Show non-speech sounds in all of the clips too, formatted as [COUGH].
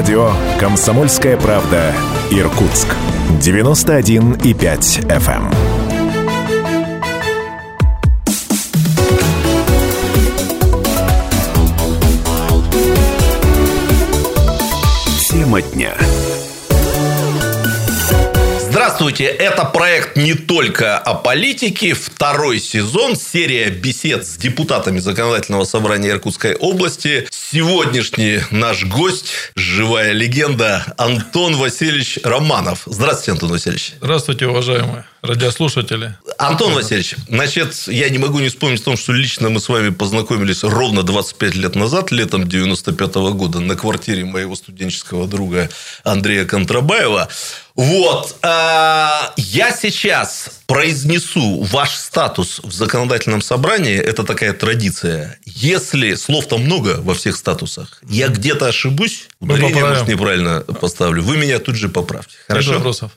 Радио «Комсомольская правда» Иркутск. 91,5 FM. Тема дня. Здравствуйте, это проект не только о политике. Второй сезон, серия бесед с депутатами Законодательного собрания Иркутской области. Сегодняшний наш гость, живая легенда, Антон Васильевич Романов. Здравствуйте, Антон Васильевич. Здравствуйте, уважаемые радиослушатели. Антон Васильевич, значит, я не могу не вспомнить о том, что лично мы с вами познакомились ровно 25 лет назад, летом 95 -го года, на квартире моего студенческого друга Андрея Контрабаева. Вот. А, я сейчас произнесу ваш статус в законодательном собрании. Это такая традиция. Если слов там много во всех статусах, я где-то ошибусь, ударение, может, неправильно поставлю, вы меня тут же поправьте. Хорошо? Без вопросов.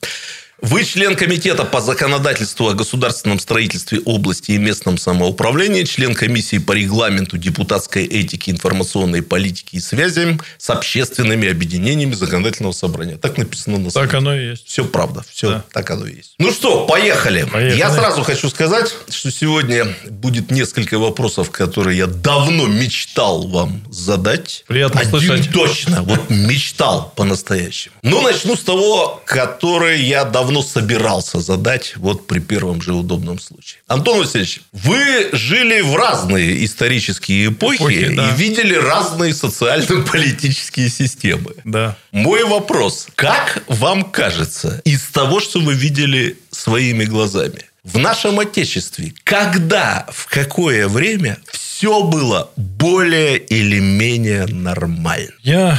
Вы член комитета по законодательству о государственном строительстве области и местном самоуправлении, член комиссии по регламенту депутатской этики, информационной политики и связям с общественными объединениями законодательного собрания. Так написано на сайте. Так оно и есть. Все правда. Все да. так оно и есть. Ну что, поехали. поехали. Я сразу хочу сказать, что сегодня будет несколько вопросов, которые я давно мечтал вам задать. Приятно Один слышать. точно. Вот мечтал по-настоящему. Ну, начну с того, который я давно давно собирался задать вот при первом же удобном случае. Антон Васильевич, вы жили в разные исторические эпохи, эпохи да. и видели разные социально-политические системы. Да. Мой вопрос. Как вам кажется, из того, что вы видели своими глазами, в нашем Отечестве, когда, в какое время все было более или менее нормально? Я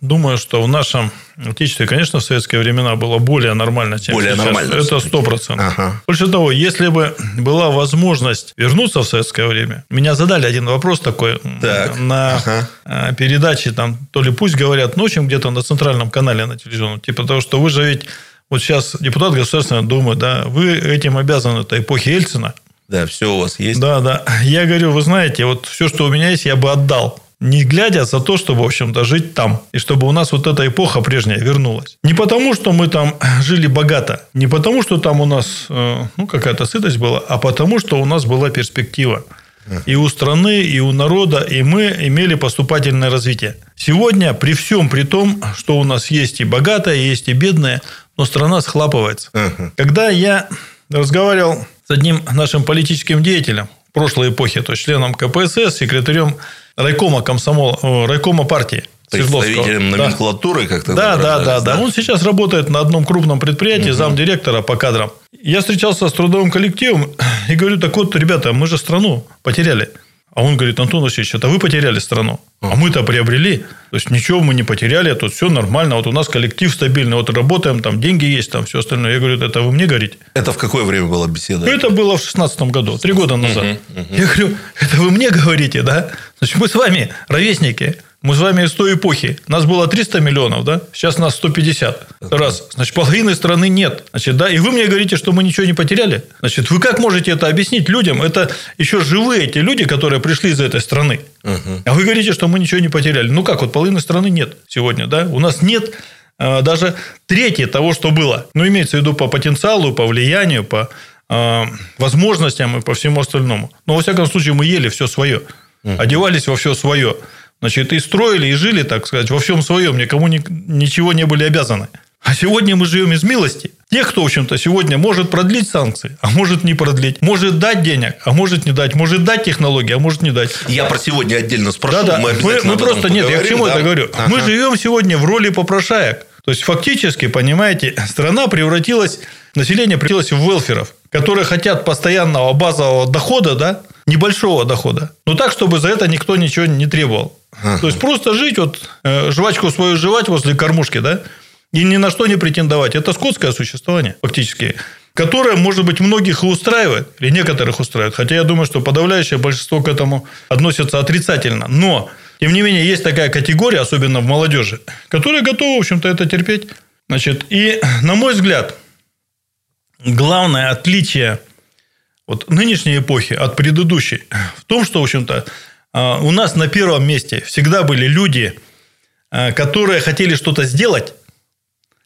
думаю, что в нашем Отечестве, конечно, в советские времена было более нормально, чем более сейчас. Нормально, Это сто процентов. Ага. Больше того, если бы была возможность вернуться в советское время, меня задали один вопрос такой так. на ага. Э, передаче, там, то ли пусть говорят ночью где-то на центральном канале на телевизионном, типа того, что вы же ведь вот сейчас депутат Государственной Думы, да, вы этим обязаны, это эпохи Ельцина. Да, все у вас есть. Да, да. Я говорю, вы знаете, вот все, что у меня есть, я бы отдал не глядя за то, чтобы, в общем-то, жить там. И чтобы у нас вот эта эпоха прежняя вернулась. Не потому, что мы там [CLEARS THROAT] жили богато, не потому, что там у нас э, ну, какая-то сытость была, а потому, что у нас была перспектива. И у страны, и у народа, и мы имели поступательное развитие. Сегодня, при всем при том, что у нас есть и богатое, есть и бедное, но страна схлапывается. Uh-huh. Когда я разговаривал с одним нашим политическим деятелем прошлой эпохе, то есть членом КПСС, секретарем райкома комсомола, райкома партии. Представителем номенклатуры да. как-то Да, да, да, да. Он сейчас работает на одном крупном предприятии, угу. замдиректора по кадрам. Я встречался с трудовым коллективом и говорю, так вот, ребята, мы же страну потеряли. А он говорит, Антон Васильевич, это вы потеряли страну, а мы-то приобрели. То есть, ничего мы не потеряли, тут все нормально. Вот у нас коллектив стабильный, вот работаем, там деньги есть, там все остальное. Я говорю, это вы мне говорите? Это в какое время была беседа? Это было в 16 году, три года назад. Угу, угу. Я говорю, это вы мне говорите, да? Значит, мы с вами ровесники. Мы с вами из той эпохи. Нас было 300 миллионов, да? Сейчас нас 150. Раз. Значит, половины страны нет. Значит, да? И вы мне говорите, что мы ничего не потеряли? Значит, вы как можете это объяснить людям? Это еще живые эти люди, которые пришли из этой страны. Угу. А вы говорите, что мы ничего не потеряли. Ну как, вот половины страны нет сегодня, да? У нас нет э, даже трети того, что было. Ну, имеется в виду по потенциалу, по влиянию, по э, возможностям и по всему остальному. Но, во всяком случае, мы ели все свое. Угу. Одевались во все свое. Значит, и строили, и жили, так сказать, во всем своем, никому ни, ничего не были обязаны. А сегодня мы живем из милости. Тех, кто, в общем-то, сегодня может продлить санкции, а может не продлить. Может дать денег, а может не дать. Может дать технологии, а может не дать. Я про сегодня отдельно спрошу. Да, да. Мы, мы, мы просто, нет, я к чему да? это говорю. Ага. Мы живем сегодня в роли попрошаек. То есть, фактически, понимаете, страна превратилась, население превратилось в велферов, которые хотят постоянного базового дохода, да, небольшого дохода. Но так, чтобы за это никто ничего не требовал. Ага. То есть, просто жить, вот, э, жвачку свою жевать возле кормушки, да, и ни на что не претендовать. Это скотское существование, фактически которое, может быть, многих и устраивает, или некоторых устраивает. Хотя я думаю, что подавляющее большинство к этому относится отрицательно. Но, тем не менее, есть такая категория, особенно в молодежи, которая готова, в общем-то, это терпеть. Значит, и, на мой взгляд, главное отличие вот нынешней эпохи от предыдущей в том, что, в общем-то, а, у нас на первом месте всегда были люди э, которые хотели что-то сделать,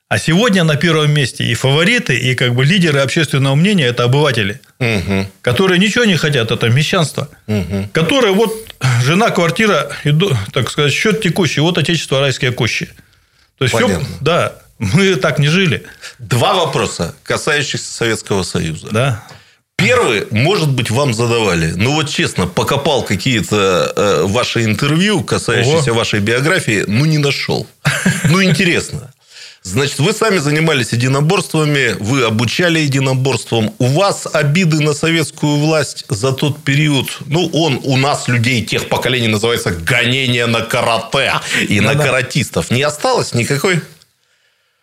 а сегодня на первом месте и фавориты, и как бы лидеры общественного мнения – это обыватели, угу. которые ничего не хотят, это мещанство, угу. которые вот жена, квартира, и, так сказать, счет текущий, вот отечество райские кущи. То есть, Понятно. все, да, мы так не жили. Два вопроса, касающихся Советского Союза. Да. Первый, может быть, вам задавали. Ну, вот честно, покопал какие-то э, ваши интервью, касающиеся Ого. вашей биографии, ну, не нашел. Ну, интересно. Значит, вы сами занимались единоборствами, вы обучали единоборствам. У вас обиды на советскую власть за тот период, ну, он у нас, людей тех поколений, называется гонение на карате и ну, на да. каратистов. Не осталось никакой?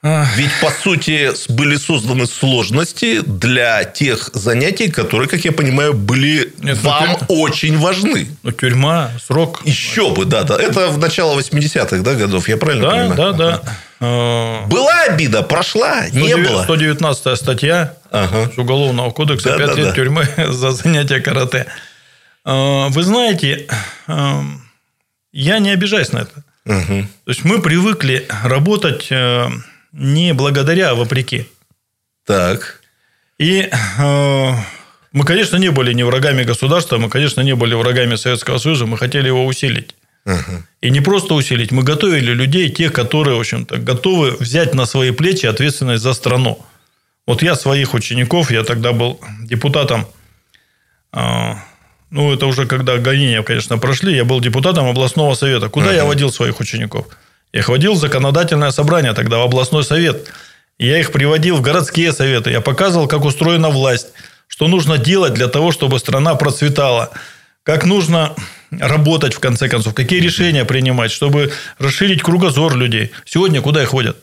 Ведь, по сути, были созданы сложности для тех занятий, которые, как я понимаю, были Нет, ну, вам ну, очень важны. Ну, тюрьма, срок. Еще бы, да, да. Это в начало 80-х да, годов, я правильно да, понимаю? Да, да, да. Была обида, прошла, 109, не было. 119 статья ага. Уголовного кодекса, да, 5 да, лет да. тюрьмы [LAUGHS] за занятие карате. А, вы знаете, а, я не обижаюсь на это. Угу. То есть, мы привыкли работать э, не благодаря, а вопреки. Так. И э, мы, конечно, не были не врагами государства, мы, конечно, не были врагами Советского Союза, мы хотели его усилить. Угу. И не просто усилить, мы готовили людей, тех, которые, в общем-то, готовы взять на свои плечи ответственность за страну. Вот я своих учеников, я тогда был депутатом, э, ну, это уже когда гонения, конечно, прошли, я был депутатом областного совета. Куда угу. я водил своих учеников? Я их водил в законодательное собрание тогда, в областной совет. Я их приводил в городские советы. Я показывал, как устроена власть, что нужно делать для того, чтобы страна процветала, как нужно работать, в конце концов, какие решения принимать, чтобы расширить кругозор людей. Сегодня куда их водят?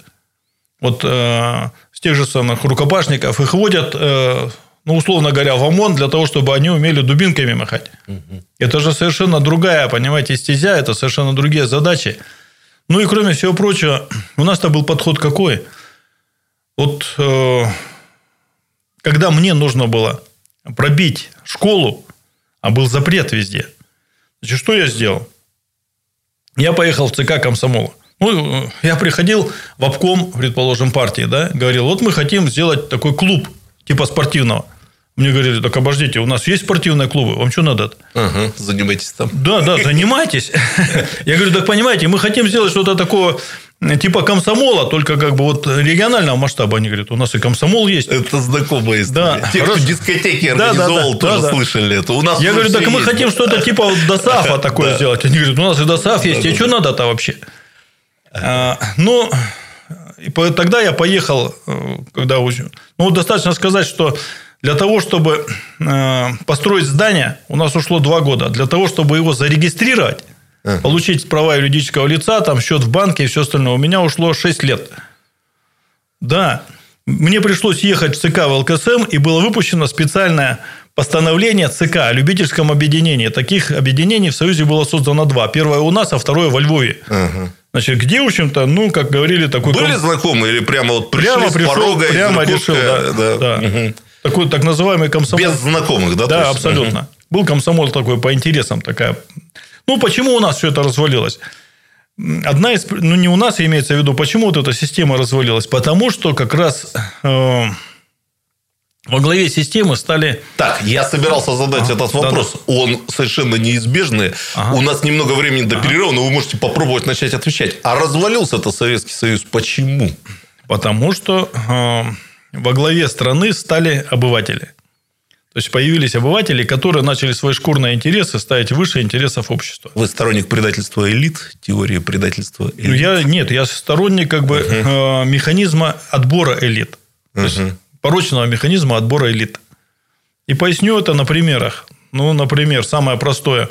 Вот э, с тех же самых рукопашников их водят, э, ну, условно говоря, в ОМОН для того, чтобы они умели дубинками махать. Угу. Это же совершенно другая, понимаете, стезя, это совершенно другие задачи. Ну и кроме всего прочего, у нас-то был подход какой? Вот э, когда мне нужно было пробить школу, а был запрет везде, значит, что я сделал? Я поехал в ЦК комсомола. Ну, я приходил в обком, предположим, партии, да, говорил, вот мы хотим сделать такой клуб, типа спортивного. Мне говорили, так обождите, у нас есть спортивные клубы, вам что надо? Ага, занимайтесь там. Да, да, занимайтесь. Я говорю, так понимаете, мы хотим сделать что-то такое типа комсомола, только как бы вот регионального масштаба. Они говорят, у нас и комсомол есть. Это знакомая история. Да. Те, кто дискотеки организовал, да, да, тоже да, слышали это. У нас Я говорю, так мы есть. хотим что-то типа вот ДОСАФа [LAUGHS] такое сделать. Они говорят, у нас и ДОСАФ есть, и что надо-то вообще? А, ну, и тогда я поехал, э, когда... Ну, достаточно сказать, что для того, чтобы э, построить здание, у нас ушло два года. Для того, чтобы его зарегистрировать, uh-huh. получить права юридического лица, там счет в банке и все остальное, у меня ушло 6 лет. Да, мне пришлось ехать в ЦК в ЛКСМ, и было выпущено специальное постановление ЦК о любительском объединении. Таких объединений в Союзе было создано два. Первое у нас, а второе во Львове. Ага. Значит, где, в общем-то, ну, как говорили, такой... Были знакомые или прямо вот пришли прямо пришел, порога прямо решил, да. да. да. Угу такой так называемый комсомол. Без знакомых, да? Да, абсолютно. Угу. Был комсомол такой по интересам такая. Ну, почему у нас все это развалилось? Одна из, ну не у нас имеется в виду, почему вот эта система развалилась? Потому что как раз э, во главе системы стали... Так, я собирался задать ага, этот вопрос. Да, да. Он совершенно неизбежный. Ага. У нас немного времени до перерыва, но вы можете попробовать начать отвечать. А развалился это Советский Союз почему? Потому что э, во главе страны стали обыватели. То есть появились обыватели, которые начали свои шкурные интересы ставить выше интересов общества. Вы сторонник предательства элит, теории предательства элит? Ну, я нет, я сторонник как бы uh механизма отбора элит. Есть порочного механизма отбора элит. И поясню это на примерах. Ну, например, самое простое.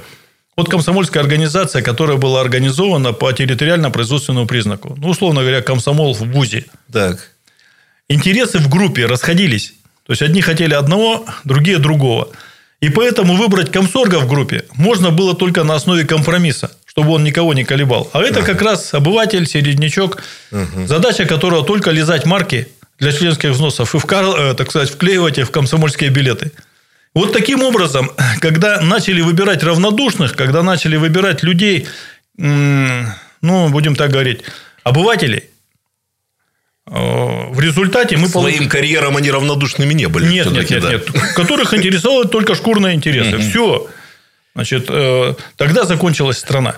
Вот комсомольская организация, которая была организована по территориально-производственному признаку. Ну, условно говоря, комсомол в ВУЗе. Так интересы в группе расходились. То есть, одни хотели одного, другие другого. И поэтому выбрать комсорга в группе можно было только на основе компромисса, чтобы он никого не колебал. А это как раз обыватель, середнячок, задача которого только лизать марки для членских взносов и, вкар... Э, так сказать, вклеивать их в комсомольские билеты. Вот таким образом, [CLEARS THROAT] когда начали выбирать равнодушных, когда начали выбирать людей, ну, будем так говорить, обывателей, в результате мы... Своим получ... карьерам они равнодушными не были. Нет, нет, нет, да. нет. Которых интересовали только шкурные интересы. Все. Значит, тогда закончилась страна.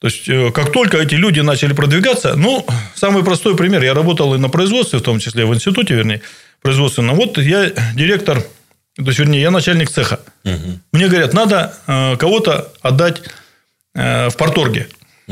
То есть, как только эти люди начали продвигаться, ну, самый простой пример. Я работал и на производстве, в том числе в институте, вернее, производственном. Вот я директор, то есть, вернее, я начальник цеха. Угу. Мне говорят, надо кого-то отдать в порторге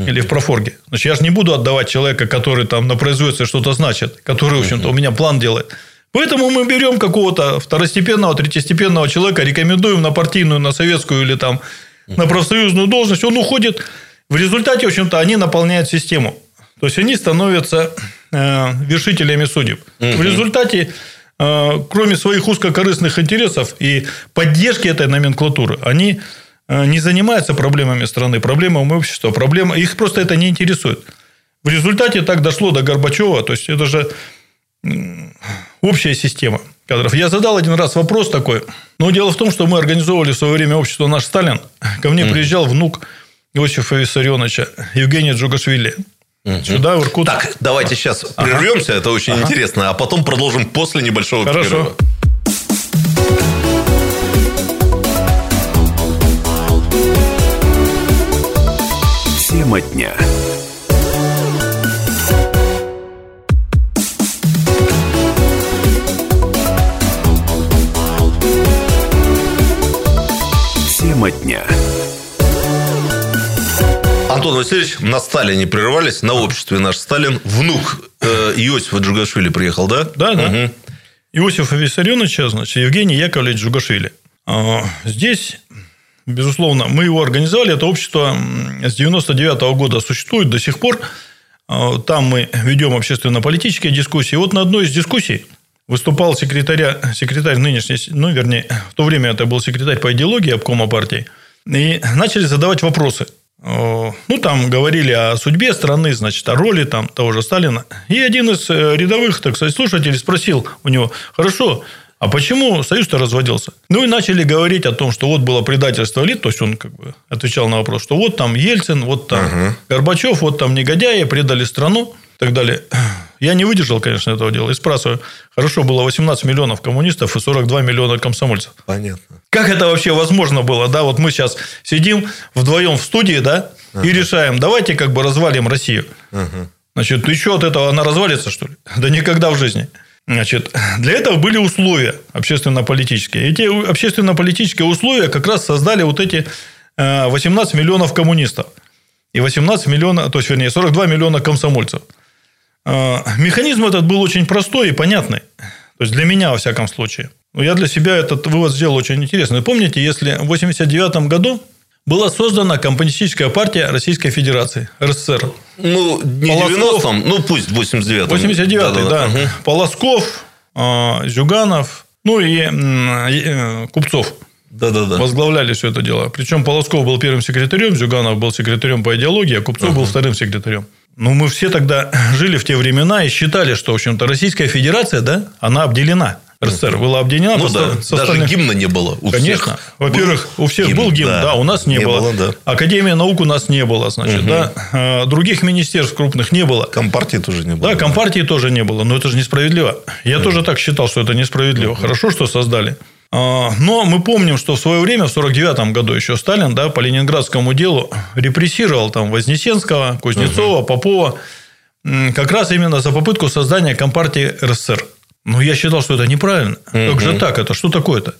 или в профорге. Значит, я же не буду отдавать человека, который там на производстве что-то значит, который, в общем-то, у меня план делает. Поэтому мы берем какого-то второстепенного, третьестепенного человека, рекомендуем на партийную, на советскую или там на профсоюзную должность, он уходит. В результате, в общем-то, они наполняют систему. То есть, они становятся э, вершителями судеб. В результате, э, кроме своих узкокорыстных интересов и поддержки этой номенклатуры, они не занимаются проблемами страны, проблемами общества, проблема, их просто это не интересует. В результате так дошло до Горбачева, то есть это же общая система кадров. Я задал один раз вопрос такой. Но дело в том, что мы организовывали в свое время общество «Наш Сталин». Ко мне приезжал внук Иосифа Виссарионовича Евгения Джугашвили. Сюда, в Иркутск. Так, давайте сейчас прервемся, ага. это очень ага. интересно, а потом продолжим после небольшого Хорошо. перерыва. Тема дня. Тема дня. Антон Васильевич, на Сталине прерывались, на обществе наш Сталин. Внук э, Иосифа Джугашвили приехал, да? Да, да. Угу. Иосифа Виссарионовича, значит, Евгений Яковлевич Джугашвили. А, здесь Безусловно, мы его организовали. Это общество с 99 года существует до сих пор. А, там мы ведем общественно-политические дискуссии. Вот на одной из дискуссий выступал секретаря, секретарь нынешний, ну, вернее, в то время это был секретарь по идеологии обкома партии. И начали задавать вопросы. А, ну, там говорили о судьбе страны, значит, о роли там, того же Сталина. И один из э, рядовых, так сказать, слушателей спросил у него, хорошо, а почему Союз-то разводился? Ну, и начали говорить о том, что вот было предательство элит, то есть, он как бы отвечал на вопрос, что вот там Ельцин, вот там угу. Горбачев, вот там негодяи, предали страну и так далее. [CLEARS THROAT] Я не выдержал, конечно, этого дела. И спрашиваю, хорошо, было 18 миллионов коммунистов и 42 миллиона комсомольцев. Понятно. Как это вообще возможно было? Да, вот мы сейчас сидим вдвоем в студии, да, ага. и решаем, давайте как бы развалим Россию. Ага. Значит, еще от этого она развалится, что ли? [LAUGHS] Да никогда в жизни. Значит, для этого были условия общественно-политические. Эти общественно-политические условия как раз создали вот эти 18 э, миллионов коммунистов. И 18 миллионов, то есть, вернее, 42 миллиона комсомольцев. Э, механизм этот был очень простой и понятный. То есть, для меня, во всяком случае. Но я для себя этот вывод сделал очень интересный. Помните, если в 89 году была создана Коммунистическая партия Российской Федерации, РСФСР. Ну, не Полосков, 90-м, ну, пусть 89-м. 89-й, да. да, да. Угу. Полосков, а, Зюганов, ну, и, э, Купцов. Да, да, да. Возглавляли все это дело. Причем Полосков был первым секретарем, Зюганов был секретарем по идеологии, а Купцов uh был вторым секретарем. Ну, мы все тогда [CLEARS THROAT] жили в те времена и считали, что, в общем-то, Российская Федерация, да, она обделена. РСФСР была объединена. Ну, да. Со Даже остальных... гимна не было у Конечно. Всех. Во-первых, у всех гимн, был гимн, да. да, у нас не, не было. было да. Академия наук у нас не было, значит, угу. да. А, других министерств крупных не было. Компартии тоже не было. Да, компартии да. тоже не было. Но это же несправедливо. Я угу. тоже так считал, что это несправедливо. Угу. Хорошо, что создали. А, но мы помним, что в свое время, в 1949 году еще Сталин да, по ленинградскому делу репрессировал там Вознесенского, Кузнецова, угу. Попова как раз именно за попытку создания Компартии РСФСР. Ну, я считал, что это неправильно. Угу. Как же так? Это что такое-то?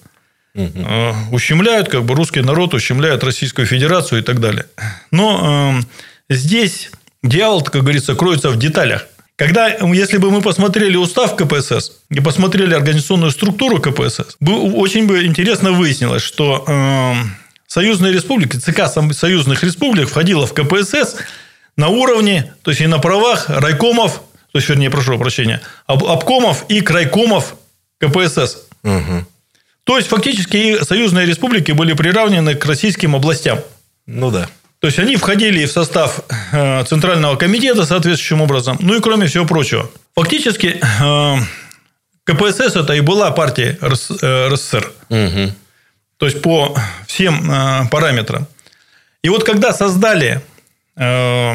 Угу. Ущемляют как бы русский народ, ущемляют Российскую Федерацию и так далее. Но э, здесь дьявол, как говорится, кроется в деталях. Когда, если бы мы посмотрели устав КПСС и посмотрели организационную структуру КПСС, бы, очень бы интересно выяснилось, что э, союзные республики, ЦК союзных республик входила в КПСС на уровне, то есть и на правах райкомов то есть, вернее, прошу прощения, об, обкомов и крайкомов КПСС. Угу. То есть, фактически, союзные республики были приравнены к российским областям. Ну да. То есть, они входили в состав э, Центрального комитета соответствующим образом. Ну и кроме всего прочего. Фактически, э, КПСС это и была партия РСФСР. Угу. То есть, по всем э, параметрам. И вот когда создали Э,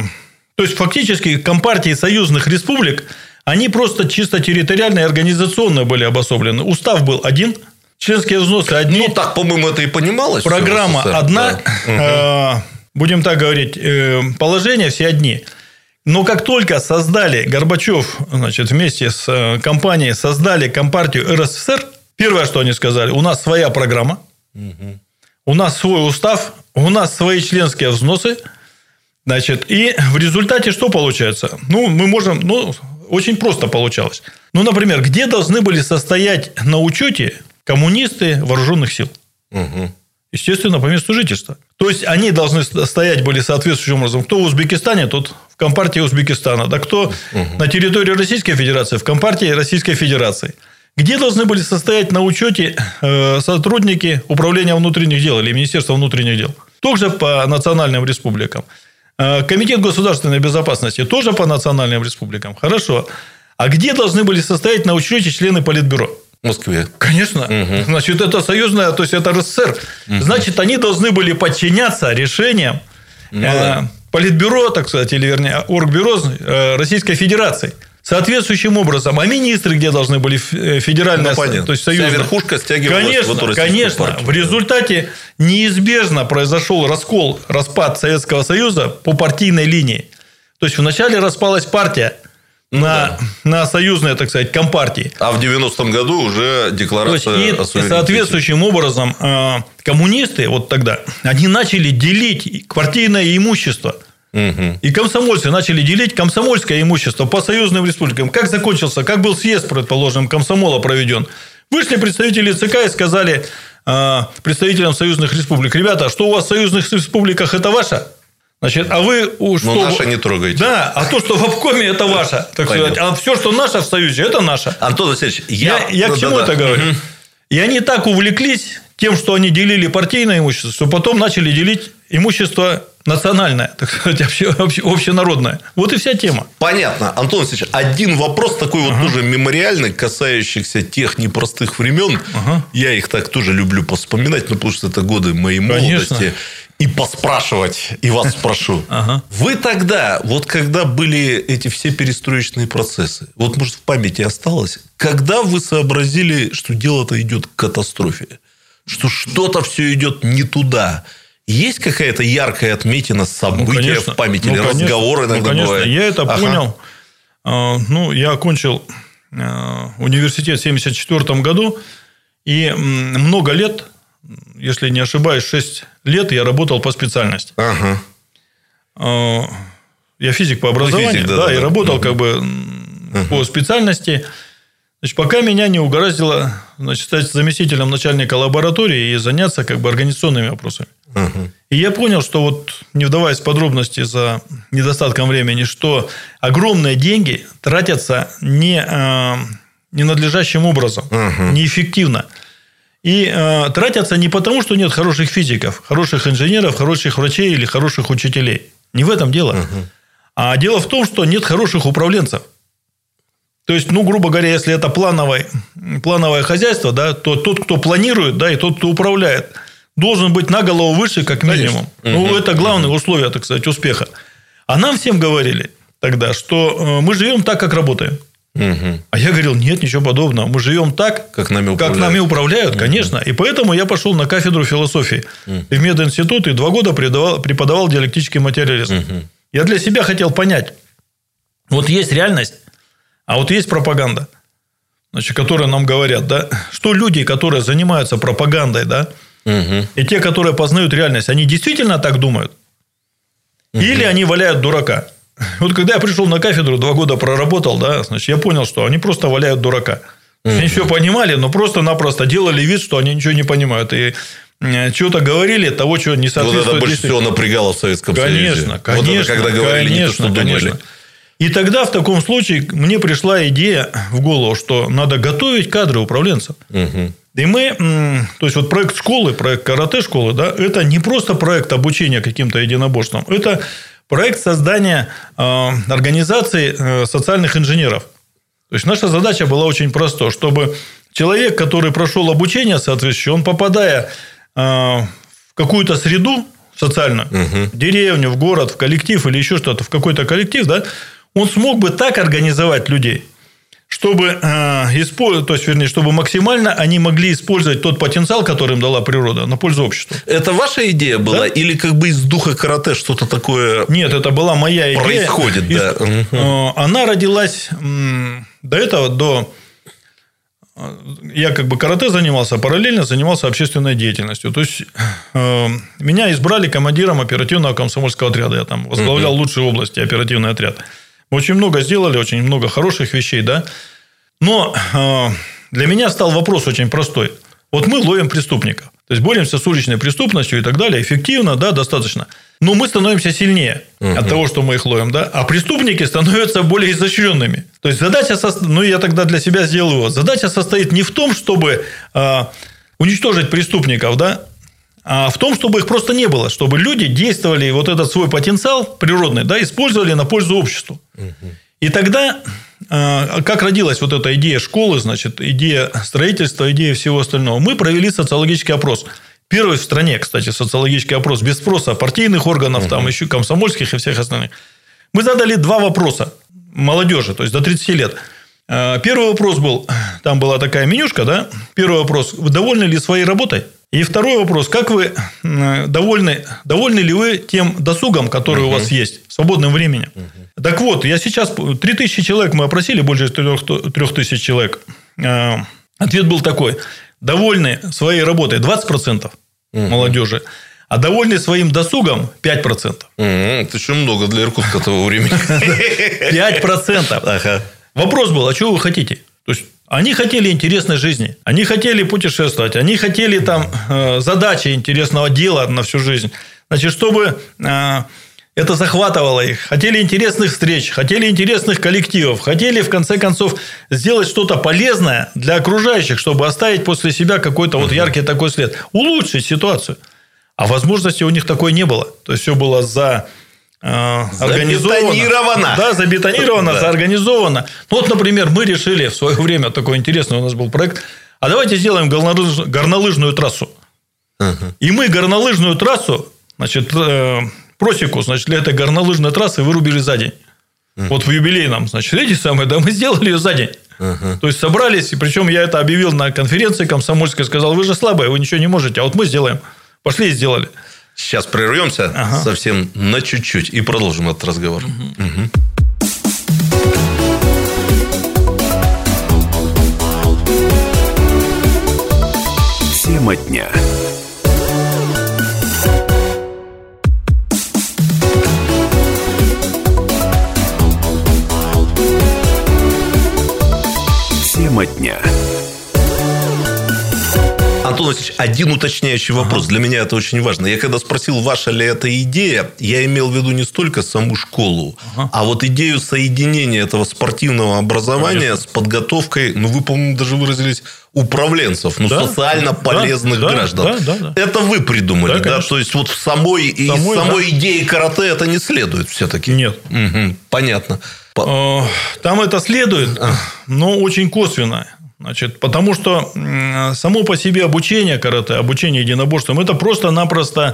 то есть, фактически, компартии союзных республик, они просто чисто территориально и организационно были обособлены. Устав был один, членские взносы одни. Ну, так, по-моему, это и понималось. Программа одна. Да. Э, будем так говорить, э, положения все одни. Но как только создали, Горбачев значит, вместе с компанией создали Компартию РСФСР, первое, что они сказали, у нас своя программа, угу. у нас свой устав, у нас свои членские взносы – Значит, и в результате что получается? Ну, мы можем, ну, очень просто получалось. Ну, например, где должны были состоять на учете коммунисты вооруженных сил? Угу. Естественно, по месту жительства. То есть, они должны стоять были соответствующим образом. Кто в Узбекистане, тот в Компартии Узбекистана. Да кто угу. на территории Российской Федерации, в Компартии Российской Федерации. Где должны были состоять на учете э, сотрудники Управления внутренних дел или Министерства внутренних дел? Тоже по национальным республикам. Э, Комитет государственной безопасности тоже по национальным республикам. Хорошо. А где должны были состоять на учете члены Политбюро? В Москве. Конечно. Угу. Значит, это союзная, то есть это РСФСР. Угу. Значит, они должны были подчиняться решениям ну, э, да. Политбюро, так сказать, или вернее, Оргбюро э, Российской Федерации. Соответствующим образом, а министры где должны были э, федеральная, ну, то есть союзная? Вся верхушка стягивалась конечно, в эту Конечно, партию. в результате неизбежно произошел раскол, распад Советского Союза по партийной линии. То есть, вначале распалась партия, ну, на, да. на союзные, так сказать, компартии. А в 90-м году уже декларация То есть, и, соответствующим образом э, коммунисты вот тогда, они начали делить партийное имущество – Угу. И комсомольцы начали делить комсомольское имущество по союзным республикам. Как закончился, как был съезд, предположим, комсомола проведен. Вышли представители ЦК и сказали э, представителям союзных республик, ребята, что у вас в союзных республиках это ваше? Значит, а вы что? Но наше не трогайте. Да, а то, что в обкоме, это ваше. Так сказать. А все, что наше в Союзе, это наше. Антон Васильевич, я... Я, я к чему да, это да. говорю? Угу. И они так увлеклись тем, что они делили партийное имущество, что потом начали делить имущество национальное, так сказать, обще, обще, общенародное. Вот и вся тема. Понятно. Антон Васильевич, один вопрос такой ага. вот тоже мемориальный, касающийся тех непростых времен. Ага. Я их так тоже люблю поспоминать, ну, потому что это годы моей Конечно. молодости. И поспрашивать, и вас спрошу. [LAUGHS] Ага. Вы тогда, вот когда были эти все перестроечные процессы, вот, может, в памяти осталось, когда вы сообразили, что дело-то идет к катастрофе? Что что-то все идет не туда – есть какая-то яркая отметина события ну, конечно. в памяти ну, или конечно. разговор иногда ну, конечно. бывает? Я это ага. понял. А, ну, я окончил а, университет в 1974 году. И много лет, если не ошибаюсь, 6 лет я работал по специальности. Ага. А, я физик по образованию, физик, да, да, да, и работал угу. как бы угу. по специальности. Значит, пока меня не угораздило значит, стать заместителем начальника лаборатории и заняться как бы организационными вопросами. Угу. И я понял, что вот, не вдаваясь в подробности за недостатком времени, что огромные деньги тратятся не, э, ненадлежащим образом, угу. неэффективно. И э, тратятся не потому, что нет хороших физиков, хороших инженеров, хороших врачей или хороших учителей. Не в этом дело. Угу. А дело в том, что нет хороших управленцев. То есть, ну, грубо говоря, если это плановое, плановое хозяйство, да, то тот, кто планирует, да, и тот, кто управляет, должен быть на голову выше, как минимум. Конечно. Ну, это главное условие, так сказать, успеха. А нам всем говорили тогда, что э, мы живем так, как работаем. Угу. А я говорил, нет, ничего подобного. Мы живем так, как нами управляют. Как нами управляют, угу. конечно. И поэтому я пошел на кафедру философии угу. в мединститут и два года преподавал, преподавал диалектический материализм. Угу. Я для себя хотел понять, вот есть реальность, а вот есть пропаганда, значит, которые нам говорят, да, что люди, которые занимаются пропагандой, да, угу. и те, которые познают реальность, они действительно так думают? Угу. Или они валяют дурака? [LAUGHS] Вот когда я пришел на кафедру, два года проработал, да, значит, я понял, что они просто валяют дурака. Угу. Они все понимали, но просто-напросто делали вид, что они ничего не понимают. И что-то говорили, того, чего не соответствует. Вот это больше всего напрягало в Советском конечно, Союзе. Конечно, вот это когда говорили конечно, не то, что думали. Конечно. И тогда в таком случае мне пришла идея в голову, что надо готовить кадры управленцев. Угу. И мы, то есть вот проект школы, проект карате школы, да, это не просто проект обучения каким-то единоборствам, это проект создания э, организации э, социальных инженеров. То есть наша задача была очень проста, чтобы человек, который прошел обучение соответствующее, он попадая э, в какую-то среду социально, в деревню, в город, в коллектив или еще что-то, в какой-то коллектив, да, он смог бы так организовать людей, чтобы э, использовать, то есть, вернее, чтобы максимально они могли использовать тот потенциал, который им дала природа, на пользу обществу. Это ваша идея была? Да. Или как бы из духа карате что-то такое Нет, это была моя идея. происходит? Из- Да. Э, Она родилась до этого, до... э, Я как бы карате занимался, параллельно занимался общественной деятельностью. То есть, э, меня избрали командиром оперативного комсомольского отряда. Я там возглавлял лучшие области оперативный отряд. Очень много сделали, очень много хороших вещей, да. Но э, для меня стал вопрос очень простой. Вот мы ловим преступников. То есть, боремся с уличной преступностью и так далее. Эффективно, да, достаточно. Но мы становимся сильнее от того, что мы их ловим, да. А преступники становятся более изощренными. То есть, задача... сос- Ну, я тогда для себя сделал вывод. Задача состоит не в том, чтобы э, уничтожить преступников, да, а в том, чтобы их просто не было, чтобы люди действовали вот этот свой потенциал природный, да, использовали на пользу обществу. И тогда, э, как родилась вот эта идея школы, значит, идея строительства, идея всего остального, мы провели социологический опрос. Первый в стране, кстати, социологический опрос без спроса партийных органов, там еще комсомольских и всех остальных. Мы задали два вопроса молодежи, то есть до 30 лет. Э, Первый вопрос был, там была такая менюшка, да? Первый вопрос, вы довольны ли своей работой? И второй вопрос, как вы довольны, довольны ли вы тем досугом, который у вас есть, свободным временем? Так вот, я сейчас, 3000 человек мы опросили, больше 3000 человек. Э, Ответ был такой, довольны своей работой 20% молодежи, а довольны своим досугом 5%. Мгм. Это еще много для Иркутска того времени. [LAUGHS] 5%. Ага. Вопрос был, а чего вы хотите? То есть, они хотели интересной жизни, они хотели путешествовать, они хотели там э, задачи интересного дела на всю жизнь. Значит, чтобы э, это захватывало их, хотели интересных встреч, хотели интересных коллективов, хотели в конце концов сделать что-то полезное для окружающих, чтобы оставить после себя какой-то вот яркий такой след, улучшить ситуацию. А возможности у них такой не было. То есть все было за. Забетонировано. Да, забетонировано, Да. заорганизовано. Ну, вот, например, мы решили в свое время, такой интересный у нас был проект, а давайте сделаем горнолыж- горнолыжную трассу. И мы горнолыжную трассу, значит, э, просеку, значит, для этой горнолыжной трассы вырубили за день. Вот в юбилейном, значит, эти самые, да, мы сделали ее за день. То есть собрались, и причем я это объявил на конференции комсомольской, сказал, вы же слабые, вы ничего не можете, а вот мы сделаем. Пошли и сделали. Сейчас прервемся Ага. совсем на чуть-чуть и продолжим этот разговор. Мгм. Тема дня. Антон Васильевич, один уточняющий вопрос. Для меня это очень важно. Я когда спросил, ваша ли это идея, я имел в виду не столько саму школу, а вот идею соединения этого спортивного образования с подготовкой, ну, вы, по-моему, даже выразились, управленцев, ну, Да. социально Да, полезных да, граждан. да, да, да. Это вы придумали, Да, да? конечно. То есть, вот в самой, из Самой, самой да. идеи карате это не следует все-таки? Нет. Мгм. Понятно. По- Э, Там это следует, но очень косвенно. Значит, потому что само по себе обучение карате, обучение единоборствам, это просто-напросто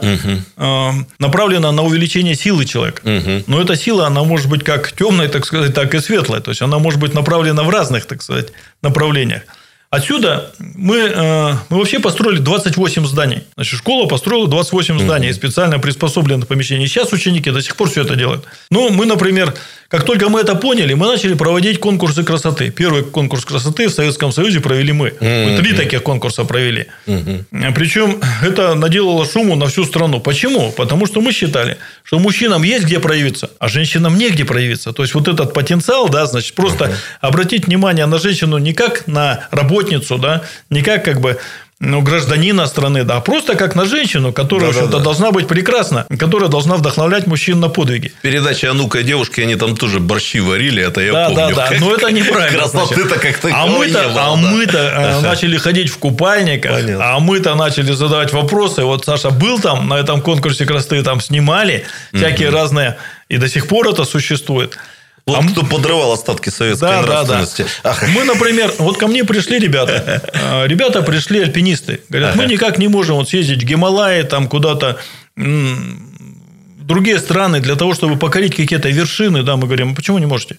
э, направлено на увеличение силы человека. Но эта сила, она может быть как темная, так сказать, так и светлая. То есть, она может быть направлена в разных, так сказать, направлениях. Отсюда мы, э, мы вообще построили 28 зданий. Значит, школа построила 28 зданий, специально приспособленных помещений. Сейчас ученики до сих пор все это делают. Ну, мы, например, как только мы это поняли, мы начали проводить конкурсы красоты. Первый конкурс красоты в Советском Союзе провели мы. Мы три таких конкурса провели. Причем это наделало шуму на всю страну. Почему? Потому что мы считали, что мужчинам есть где проявиться, а женщинам негде проявиться. То есть, вот этот потенциал, да, значит, просто обратить внимание на женщину не как на работницу, да, не как как бы ну, гражданина страны, да, а просто как на женщину, которая, в общем-то, Да-да-да. должна быть прекрасна, которая должна вдохновлять мужчин на подвиги. Передача «А ну-ка, девушки», они там тоже борщи варили, это я Да, помню. да, да. Но это неправильно. Красоты-то как-то А мы-то, а да. мы-то э, начали ходить в купальниках, а мы-то начали задавать вопросы. Вот Саша был там на этом конкурсе красоты, там снимали всякие разные, и до сих пор это существует. Вот А кто подрывал остатки советской Да, да, да. нравственности. Ах, Мы, например, вот ко мне пришли ребята. Э, [LAUGHS] Ребята пришли альпинисты. Говорят, мы никак не можем вот съездить в Гималаи, там куда-то другие страны для того, чтобы покорить какие-то вершины, да, мы говорим, «А почему не можете?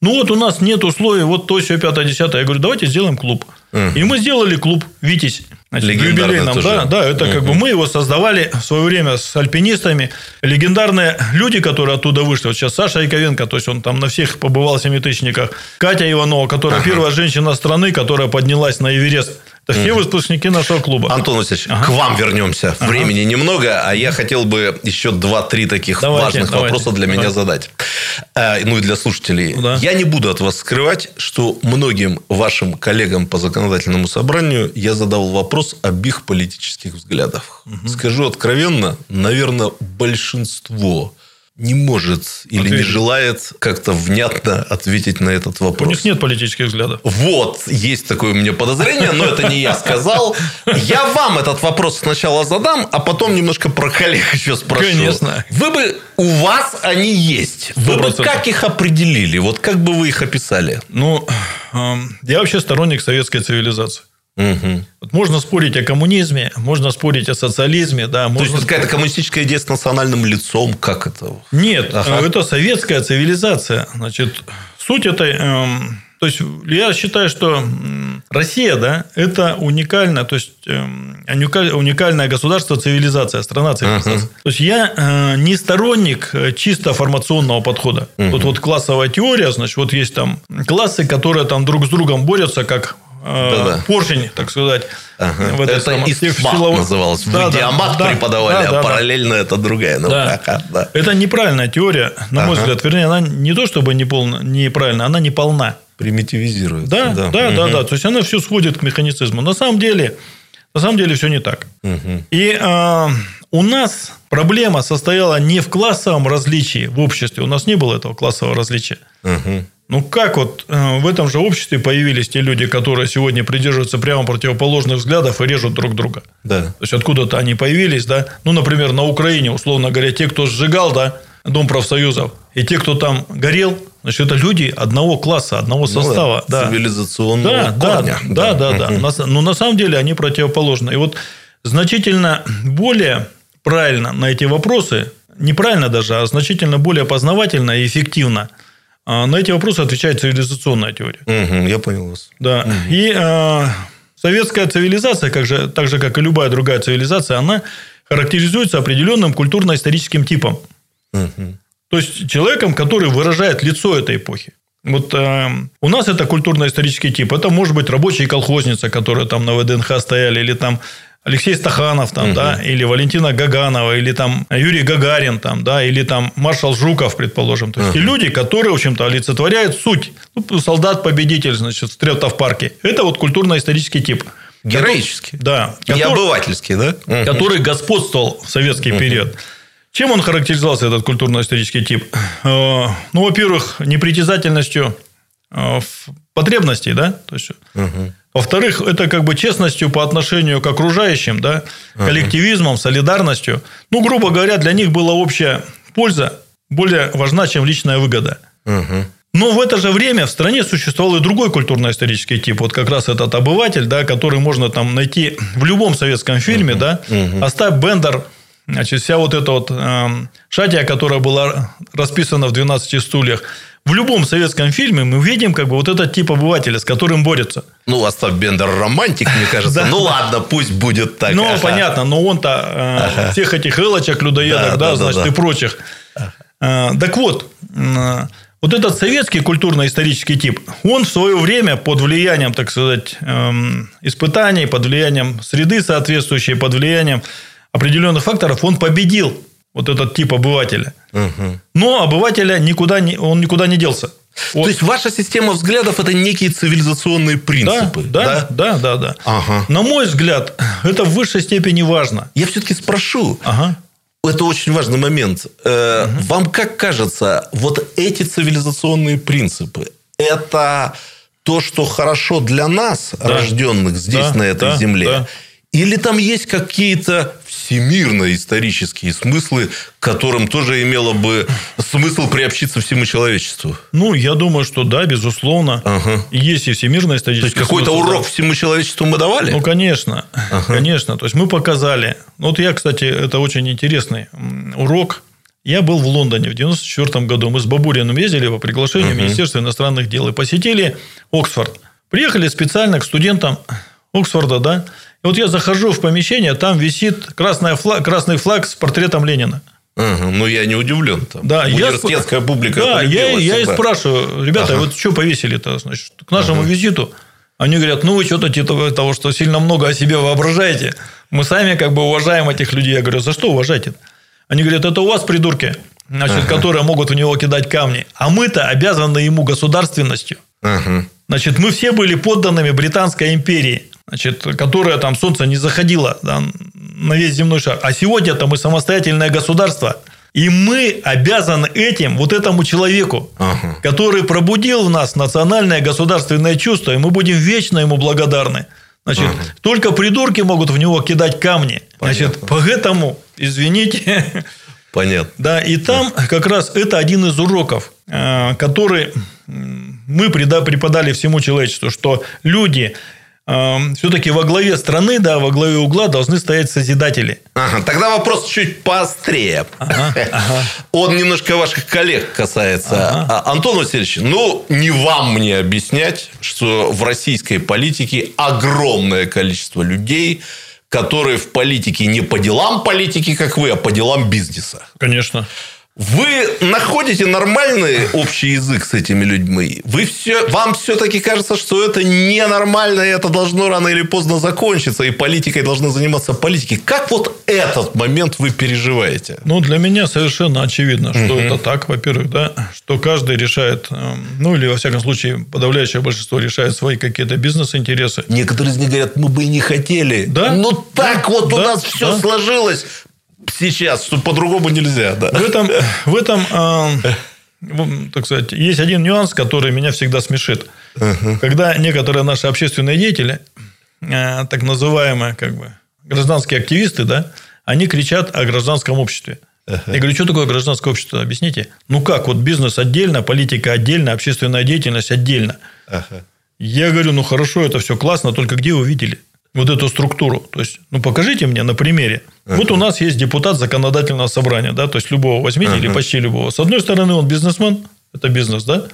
Ну, вот у нас нет условий, вот то, все, пятое, десятое. Я говорю, давайте сделаем клуб. Угу. И мы сделали клуб «Витязь». Значит, юбилейном, да, да, это как бы мы его создавали в свое время с альпинистами. Легендарные люди, которые оттуда вышли. Вот сейчас Саша Яковенко, то есть он там на всех побывал семитысячниках. Катя Иванова, которая первая женщина страны, которая поднялась на Эверест. Это все выпускники нашего клуба. Антон Васильевич, ага. к вам вернемся. Ага. Времени немного, а я хотел бы еще два-три таких давайте, важных давайте, вопроса для давайте. меня задать. Э, ну и для слушателей. Да. Я не буду от вас скрывать, что многим вашим коллегам по законодательному собранию я задал вопрос об их политических взглядах. Угу. Скажу откровенно, наверное, большинство не может или Ответить. не желает как-то внятно ответить на этот вопрос. У них нет политических взглядов. Вот, есть такое у меня подозрение, но это не я сказал. Я вам этот вопрос сначала задам, а потом немножко про коллег еще спрошу. Конечно. Вы бы, у вас они есть. Вы бы как их определили? Вот как бы вы их описали? Ну, эм, я вообще сторонник советской цивилизации. Угу. Вот можно спорить о коммунизме, можно спорить о социализме, да. Можно... То есть какая-то коммунистическая идея с национальным лицом, как это? Нет, ага. это советская цивилизация. Значит, суть этой, эм, то есть я считаю, что Россия, да, это уникальная, то есть эм, уникальное государство, цивилизация, страна цивилизация. Ага. То есть я э, не сторонник э, чисто формационного подхода. Угу. Вот вот классовая теория, значит, вот есть там классы, которые там друг с другом борются, как да-да. поршень, так сказать. Ага. В этой это самом... силов... называлось. Да, в диамат да, преподавали, да, а параллельно это другая наука. Да. Да. Это неправильная теория, на мой ага. взгляд. Вернее, она не то чтобы не полна, неправильная, она не полна. Примитивизирует. Да, да, да, угу. да, да. То есть она все сходит к механицизму. На самом деле, на самом деле все не так. Угу. И э, у нас проблема состояла не в классовом различии в обществе. У нас не было этого классового различия. Угу. Ну, как вот э, в этом же обществе появились те люди, которые сегодня придерживаются прямо противоположных взглядов и режут друг друга? Да. То есть, откуда-то они появились, да? Ну, например, на Украине, условно говоря, те, кто сжигал, да, Дом профсоюзов, и те, кто там горел, значит, это люди одного класса, одного состава. Ну, да, цивилизационного да, корня. Да, да, да. да. Но на самом деле они противоположны. И вот значительно более правильно на эти вопросы, неправильно даже, а значительно более познавательно и эффективно – а на эти вопросы отвечает цивилизационная теория. Угу, я понял вас. Да. Угу. И э, советская цивилизация, как же, так же, как и любая другая цивилизация, она характеризуется определенным культурно-историческим типом. Угу. То есть, человеком, который выражает лицо этой эпохи. Вот э, у нас это культурно-исторический тип. Это может быть рабочая колхозница, которая там на ВДНХ стояли, или там Алексей Стаханов, там, угу. да, или Валентина Гаганова, или там Юрий Гагарин, там, да, или там маршал Жуков, предположим. То есть, угу. те люди, которые, в общем-то, олицетворяют суть. Ну, солдат-победитель, значит, стрелка в парке. Это вот культурно-исторический тип. Героический. Да. И который, обывательский, да? Который господствовал в советский угу. период. Чем он характеризовался, этот культурно-исторический тип? Э, ну, во-первых, непритязательностью э, потребностей, да? То есть, угу во-вторых, это как бы честностью по отношению к окружающим, да, коллективизмом, солидарностью. Ну, грубо говоря, для них была общая польза более важна, чем личная выгода. Но в это же время в стране существовал и другой культурно-исторический тип. Вот как раз этот обыватель, да, который можно там найти в любом советском фильме. Да. Остап Бендер, значит, вся вот эта вот э, шатия, которая была расписана в «12 стульях», в любом советском фильме мы видим как бы вот этот тип обывателя, с которым борется. Ну, Остап Бендер романтик, мне кажется. [LAUGHS] Ну, ладно, пусть будет так. Ну, понятно, но он-то э, всех этих элочек, людоедок, да, значит, и прочих. Э, так вот, э, вот этот советский культурно-исторический тип, он в свое время под влиянием, так сказать, эм, испытаний, под влиянием среды соответствующей, под влиянием определенных факторов, он победил вот этот тип обывателя. Угу. Но обывателя никуда не, он никуда не делся. Вот. То есть ваша система взглядов это некие цивилизационные принципы. Да, да, да, да, да. Ага. На мой взгляд, [CLEARS THROAT] это в высшей степени важно. Я все-таки спрошу. Ага. Это очень важный момент. Угу. Вам как кажется, вот эти цивилизационные принципы это то, что хорошо для нас, да. рожденных здесь, да, на этой да, земле? Да. Или там есть какие-то всемирно исторические смыслы, которым тоже имело бы смысл приобщиться всему человечеству. Ну, я думаю, что да, безусловно. Ага. Есть и всемирное исторический То есть, какой-то смысл, урок да. всему человечеству мы давали? Ну, конечно. Ага. Конечно. То есть, мы показали. Вот я, кстати, это очень интересный урок. Я был в Лондоне в 94 году. Мы с Бабуриным ездили по приглашению uh Министерства иностранных дел и посетили Оксфорд. Приехали специально к студентам Оксфорда, да. И вот я захожу в помещение, там висит красный флаг, красный флаг с портретом Ленина. Ага, ну, я не удивлен. Там. Да, Университетская я, публика Да, я, я и спрашиваю, ребята, ага. вот что повесили-то, значит, к нашему ага. визиту? Они говорят, ну, вы что-то типа того, что сильно много о себе воображаете. Мы сами как бы уважаем этих людей. Я говорю, за что уважаете? Они говорят, это у вас придурки, значит, ага. которые могут в него кидать камни. А мы-то обязаны ему государственностью. Ага. Значит, мы все были подданными Британской империи, значит, которая там солнце не заходило да, на весь земной шар. А сегодня-то мы самостоятельное государство. И мы обязаны этим вот этому человеку, ага. который пробудил в нас национальное государственное чувство, и мы будем вечно ему благодарны. Значит, ага. только придурки могут в него кидать камни. Понятно. Значит, поэтому, извините. Понятно. Да, и там как раз это один из уроков, э, который мы преподали всему человечеству, что люди все-таки во главе страны, да, во главе угла должны стоять созидатели. Ага, тогда вопрос чуть поострее. Ага, ага. [LAUGHS] Он немножко ваших коллег касается. Ага. А, Антон Васильевич, ну, не вам мне объяснять, что в российской политике огромное количество людей, которые в политике не по делам политики, как вы, а по делам бизнеса. Конечно. Вы находите нормальный общий язык с этими людьми? Вы все, вам все-таки кажется, что это ненормально, и это должно рано или поздно закончиться, и политикой должны заниматься политики. Как вот этот момент вы переживаете? Ну, для меня совершенно очевидно, что угу. это так, во-первых, да, что каждый решает, эм, ну, или, во всяком случае, подавляющее большинство решает свои какие-то бизнес-интересы. Некоторые из них говорят, мы бы и не хотели. Да? Ну, так да, вот да, у нас все да. сложилось сейчас, по-другому нельзя. Да. В этом, в этом э, так сказать, есть один нюанс, который меня всегда смешит. Uh-huh. Когда некоторые наши общественные деятели, э, так называемые как бы, гражданские активисты, да, они кричат о гражданском обществе. Uh-huh. Я говорю, что такое гражданское общество? Объясните. Ну как, вот бизнес отдельно, политика отдельно, общественная деятельность отдельно. Uh-huh. Я говорю, ну хорошо, это все классно, только где вы видели? Вот эту структуру. То есть, ну, покажите мне на примере. Uh-huh. Вот у нас есть депутат законодательного собрания, да, то есть любого возьмите uh-huh. или почти любого. С одной стороны, он бизнесмен, это бизнес, да.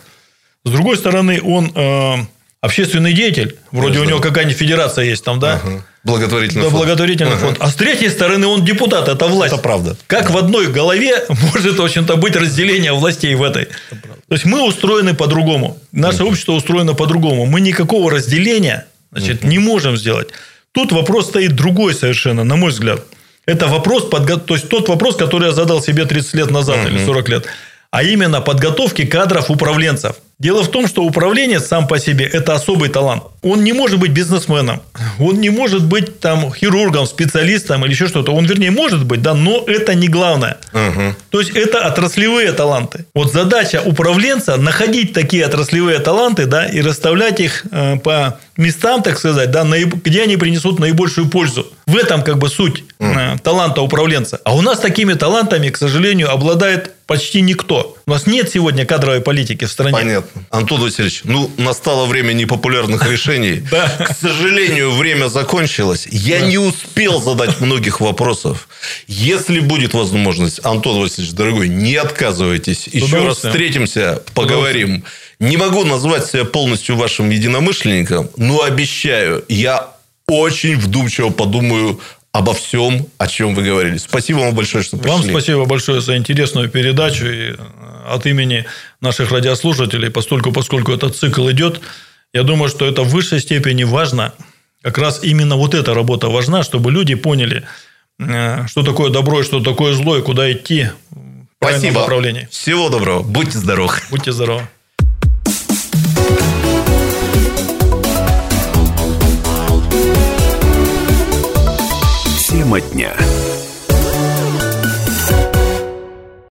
С другой стороны, он э, общественный деятель, вроде uh-huh. у него какая-нибудь федерация есть там, да. Uh-huh. Благотворительный да, фонд. благотворительный uh-huh. фонд. А с третьей стороны, он депутат, это власть. Это правда. Как да. в одной голове может, в общем-то, быть разделение властей в этой. То есть, мы устроены по-другому. Наше общество устроено по-другому. Мы никакого разделения значит, не можем сделать. Тут вопрос стоит другой совершенно, на мой взгляд. Это вопрос, подго... то есть тот вопрос, который я задал себе 30 лет назад или 40 лет, а именно подготовки кадров управленцев. Дело в том, что управление сам по себе – это особый талант. Он не может быть бизнесменом, он не может быть там хирургом, специалистом или еще что-то. Он, вернее, может быть, да, но это не главное. Угу. То есть, это отраслевые таланты. Вот задача управленца – находить такие отраслевые таланты, да, и расставлять их э, по местам, так сказать, да, где они принесут наибольшую пользу. В этом как бы суть э, таланта управленца. А у нас такими талантами, к сожалению, обладает почти никто. У нас нет сегодня кадровой политики в стране. Понятно. Антон Васильевич, ну, настало время непопулярных [LAUGHS] решений. К сожалению, время закончилось. Я не успел задать многих вопросов. Если будет возможность, Антон Васильевич, дорогой, не отказывайтесь. Еще раз встретимся, поговорим. Не могу назвать себя полностью вашим единомышленником, но обещаю, я очень вдумчиво подумаю обо всем, о чем вы говорили. Спасибо вам большое, что пришли. Вам спасибо большое за интересную передачу. И э, от имени наших радиослушателей, поскольку, поскольку этот цикл идет, я думаю, что это в высшей степени важно. Как раз именно вот эта работа важна, чтобы люди поняли, э, что такое добро и что такое зло, и куда идти в Спасибо. направлении. Всего доброго. Будьте здоровы. Будьте здоровы. Тема дня.